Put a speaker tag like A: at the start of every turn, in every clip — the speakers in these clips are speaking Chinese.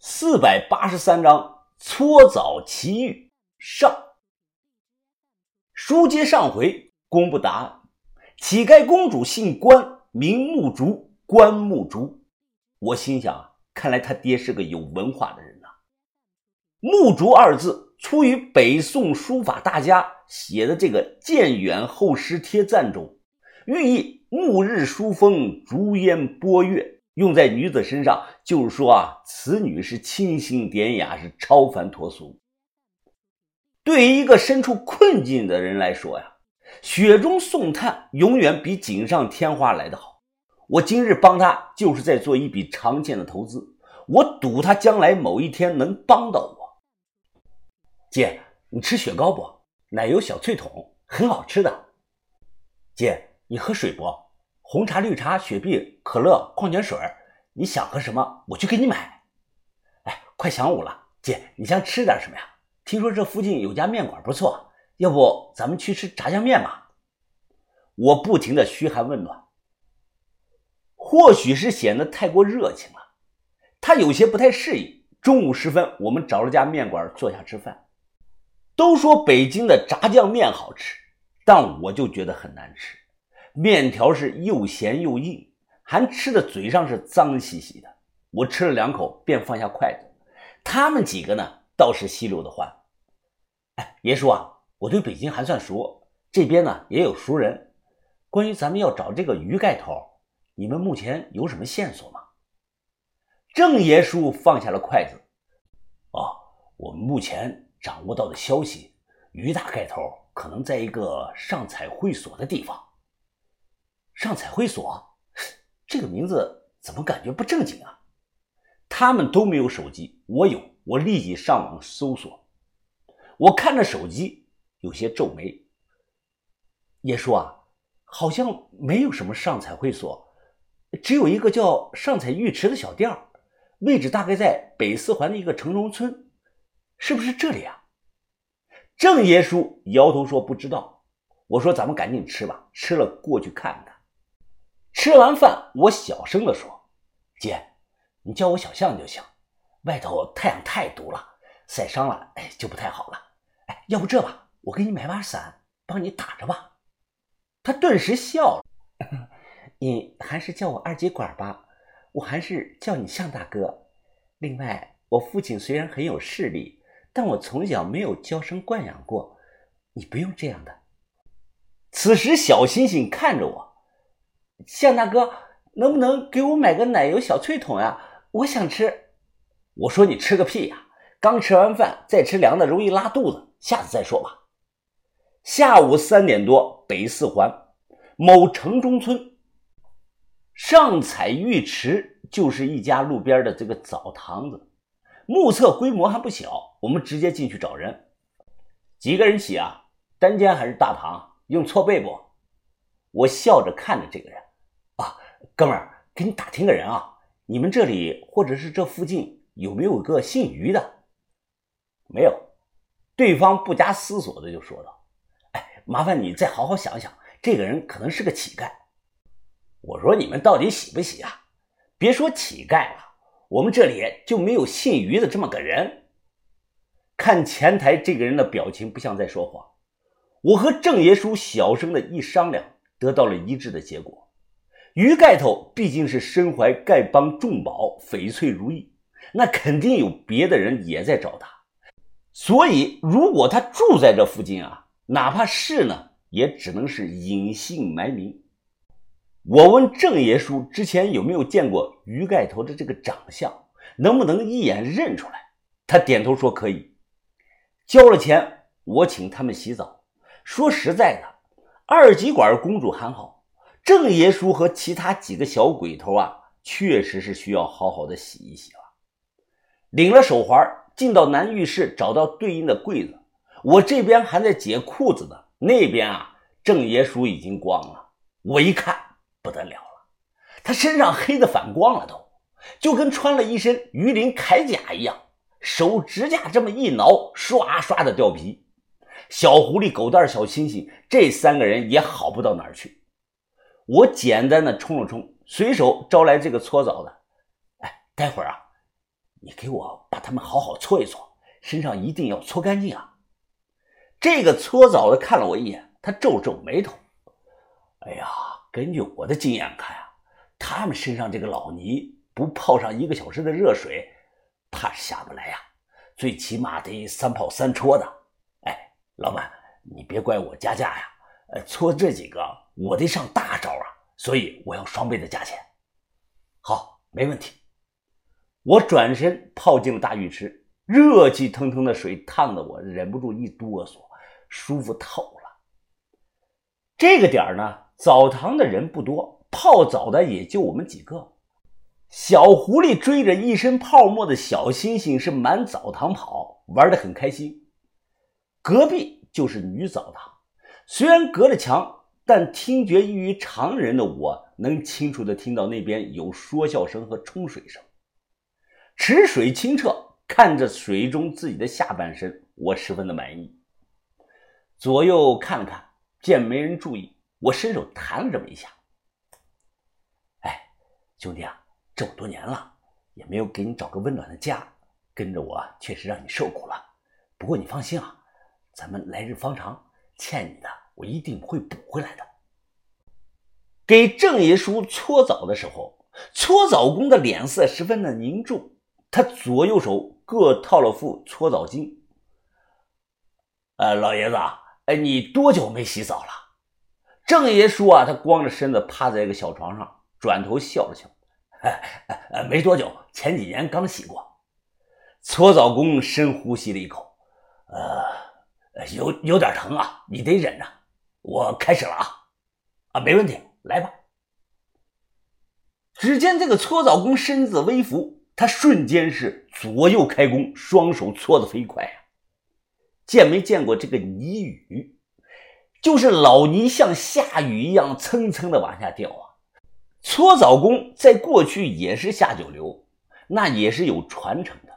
A: 四百八十三章搓澡奇遇上。书接上回，公布答案：乞丐公主姓关，名木竹，关木竹。我心想，看来他爹是个有文化的人呐。木竹二字出于北宋书法大家写的这个《建远后诗帖赞》中，寓意暮日疏风，竹烟波月。用在女子身上，就是说啊，此女是清新典雅，是超凡脱俗。对于一个身处困境的人来说呀，雪中送炭永远比锦上添花来得好。我今日帮他，就是在做一笔长线的投资，我赌他将来某一天能帮到我。姐，你吃雪糕不？奶油小脆筒很好吃的。姐，你喝水不？红茶、绿茶、雪碧、可乐、矿泉水，你想喝什么，我去给你买。哎，快晌午了，姐，你想吃点什么呀？听说这附近有家面馆不错，要不咱们去吃炸酱面吧？我不停的嘘寒问暖，或许是显得太过热情了，他有些不太适应。中午时分，我们找了家面馆坐下吃饭。都说北京的炸酱面好吃，但我就觉得很难吃。面条是又咸又硬，还吃的嘴上是脏兮兮的。我吃了两口，便放下筷子。他们几个呢，倒是稀溜的欢。哎，爷叔啊，我对北京还算熟，这边呢也有熟人。关于咱们要找这个于盖头，你们目前有什么线索吗？郑爷叔放下了筷子。哦，我们目前掌握到的消息，于大盖头可能在一个上彩会所的地方。上彩会所，这个名字怎么感觉不正经啊？他们都没有手机，我有，我立即上网搜索。我看着手机，有些皱眉。爷叔啊，好像没有什么上彩会所，只有一个叫上彩浴池的小店位置大概在北四环的一个城中村，是不是这里啊？郑爷叔摇头说不知道。我说咱们赶紧吃吧，吃了过去看看。吃完饭，我小声地说：“姐，你叫我小象就行。外头太阳太毒了，晒伤了，哎，就不太好了。哎，要不这吧，我给你买把伞，帮你打着吧。”他顿时笑了：“你还是叫我二极管吧，我还是叫你象大哥。另外，我父亲虽然很有势力，但我从小没有娇生惯养过，你不用这样的。”此时，小星星看着我。向大哥，能不能给我买个奶油小脆筒呀？我想吃。我说你吃个屁呀！刚吃完饭，再吃凉的容易拉肚子，下次再说吧。下午三点多，北四环某城中村上彩浴池就是一家路边的这个澡堂子，目测规模还不小。我们直接进去找人，几个人洗啊？单间还是大堂？用错被不？我笑着看着这个人。哥们儿，给你打听个人啊，你们这里或者是这附近有没有个姓于的？没有。对方不加思索的就说道：“哎，麻烦你再好好想想，这个人可能是个乞丐。”我说：“你们到底洗不洗啊？别说乞丐了，我们这里就没有姓于的这么个人。”看前台这个人的表情不像在说谎。我和郑爷叔小声的一商量，得到了一致的结果。于盖头毕竟是身怀丐帮重宝，翡翠如意，那肯定有别的人也在找他。所以，如果他住在这附近啊，哪怕是呢，也只能是隐姓埋名。我问郑爷叔之前有没有见过于盖头的这个长相，能不能一眼认出来？他点头说可以。交了钱，我请他们洗澡。说实在的，二极管公主还好。郑爷叔和其他几个小鬼头啊，确实是需要好好的洗一洗了。领了手环，进到男浴室，找到对应的柜子。我这边还在解裤子呢，那边啊，郑爷叔已经光了。我一看不得了了，他身上黑的反光了，都就跟穿了一身鱼鳞铠甲一样。手指甲这么一挠，刷刷的掉皮。小狐狸、狗蛋、小星星，这三个人也好不到哪儿去。我简单的冲了冲，随手招来这个搓澡的。哎，待会儿啊，你给我把他们好好搓一搓，身上一定要搓干净啊！这个搓澡的看了我一眼，他皱皱眉头。哎呀，根据我的经验看啊，他们身上这个老泥不泡上一个小时的热水，怕是下不来呀。最起码得三泡三搓的。哎，老板，你别怪我加价呀。呃，搓这几个我得上大招啊，所以我要双倍的价钱。好，没问题。我转身泡进了大浴池，热气腾腾的水烫得我忍不住一哆嗦，舒服透了。这个点儿呢，澡堂的人不多，泡澡的也就我们几个。小狐狸追着一身泡沫的小星星是满澡堂跑，玩得很开心。隔壁就是女澡堂，虽然隔着墙，但听觉异于常人的我能清楚地听到那边有说笑声和冲水声。池水清澈，看着水中自己的下半身，我十分的满意。左右看了看，见没人注意，我伸手弹了这么一下。哎，兄弟啊！这么多年了，也没有给你找个温暖的家，跟着我确实让你受苦了。不过你放心啊，咱们来日方长，欠你的我一定会补回来的。给郑爷叔搓澡的时候，搓澡工的脸色十分的凝重，他左右手各套了副搓澡巾。呃，老爷子，哎，你多久没洗澡了？郑爷叔啊，他光着身子趴在一个小床上，转头笑了笑。呃，没多久，前几年刚洗过。搓澡工深呼吸了一口，呃，有有点疼啊，你得忍着。我开始了啊，啊，没问题，来吧。只见这个搓澡工身子微浮，他瞬间是左右开弓，双手搓得飞快啊。见没见过这个泥雨？就是老泥像下雨一样蹭蹭的往下掉啊。搓澡工在过去也是下九流，那也是有传承的。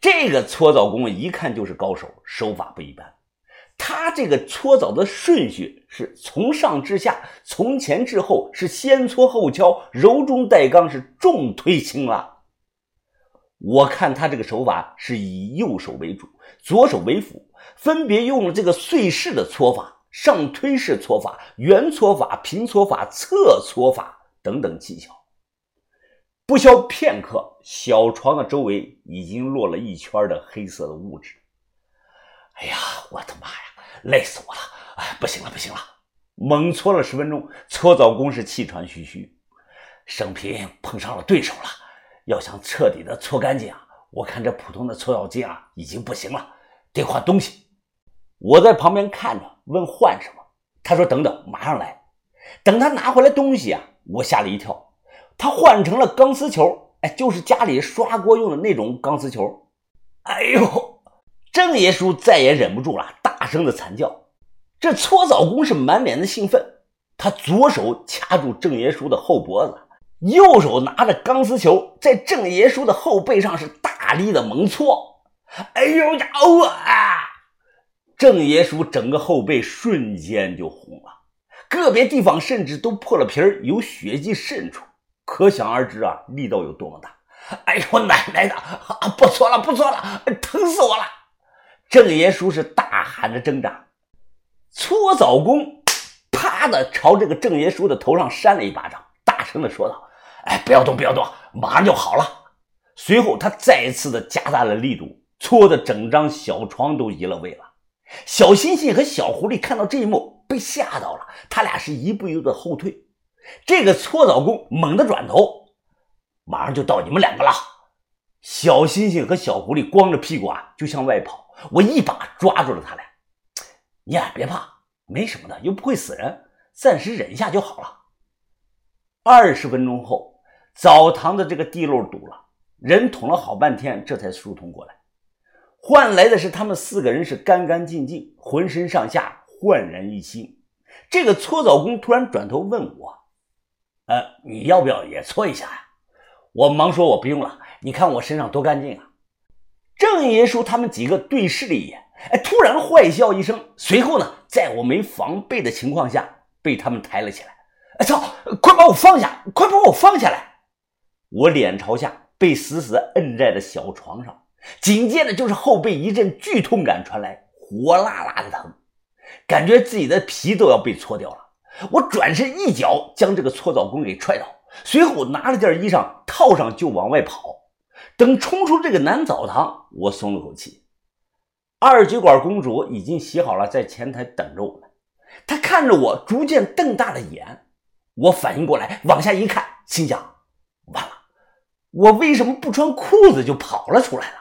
A: 这个搓澡工一看就是高手，手法不一般。他这个搓澡的顺序是从上至下，从前至后，是先搓后敲，柔中带刚，是重推轻拉。我看他这个手法是以右手为主，左手为辅，分别用了这个碎式的搓法、上推式搓法、圆搓法、平搓法、侧搓法。等等技巧，不消片刻，小床的周围已经落了一圈的黑色的物质。哎呀，我的妈呀，累死我了！哎，不行了，不行了！猛搓了十分钟，搓澡工是气喘吁吁，生平碰上了对手了。要想彻底的搓干净啊，我看这普通的搓澡巾啊已经不行了，得换东西。我在旁边看着，问换什么？他说等等，马上来。等他拿回来东西啊。我吓了一跳，他换成了钢丝球，哎，就是家里刷锅用的那种钢丝球。哎呦，郑爷叔再也忍不住了，声的惨叫。这搓澡工是满脸的兴奋，他左手掐住郑爷叔的后脖子，右手拿着钢丝球，在郑爷叔的后背上是大力的猛搓。哎呦呀，哦啊！郑爷叔整个后背瞬间就红了。个别地方甚至都破了皮儿，有血迹渗出，可想而知啊，力道有多么大！哎呦，奶奶的，啊不搓了，不搓了，疼死我了！郑爷叔是大喊着挣扎，搓澡工啪的朝这个郑爷叔的头上扇了一巴掌，大声的说道：“哎，不要动，不要动，马上就好了。”随后他再一次的加大了力度，搓的整张小床都移了位了。小星星和小狐狸看到这一幕，被吓到了，他俩是一步一步的后退。这个搓澡工猛地转头，马上就到你们两个了。小星星和小狐狸光着屁股啊，就向外跑。我一把抓住了他俩，你俩别怕，没什么的，又不会死人，暂时忍一下就好了。二十分钟后，澡堂的这个地漏堵了，人捅了好半天，这才疏通过来。换来的是他们四个人是干干净净，浑身上下焕然一新。这个搓澡工突然转头问我：“呃，你要不要也搓一下呀？”我忙说：“我不用了，你看我身上多干净啊！”郑爷叔他们几个对视了一眼，哎，突然坏笑一声，随后呢，在我没防备的情况下被他们抬了起来。哎操！快把我放下！快把我放下来！我脸朝下，被死死摁在了小床上，紧接着就是后背一阵剧痛感传来，火辣辣的疼，感觉自己的皮都要被搓掉了。我转身一脚将这个搓澡工给踹倒，随后拿了件衣裳套上就往外跑。等冲出这个男澡堂，我松了口气。二酒馆公主已经洗好了，在前台等着我们。她看着我，逐渐瞪大了眼。我反应过来，往下一看，心想：完了，我为什么不穿裤子就跑了出来了？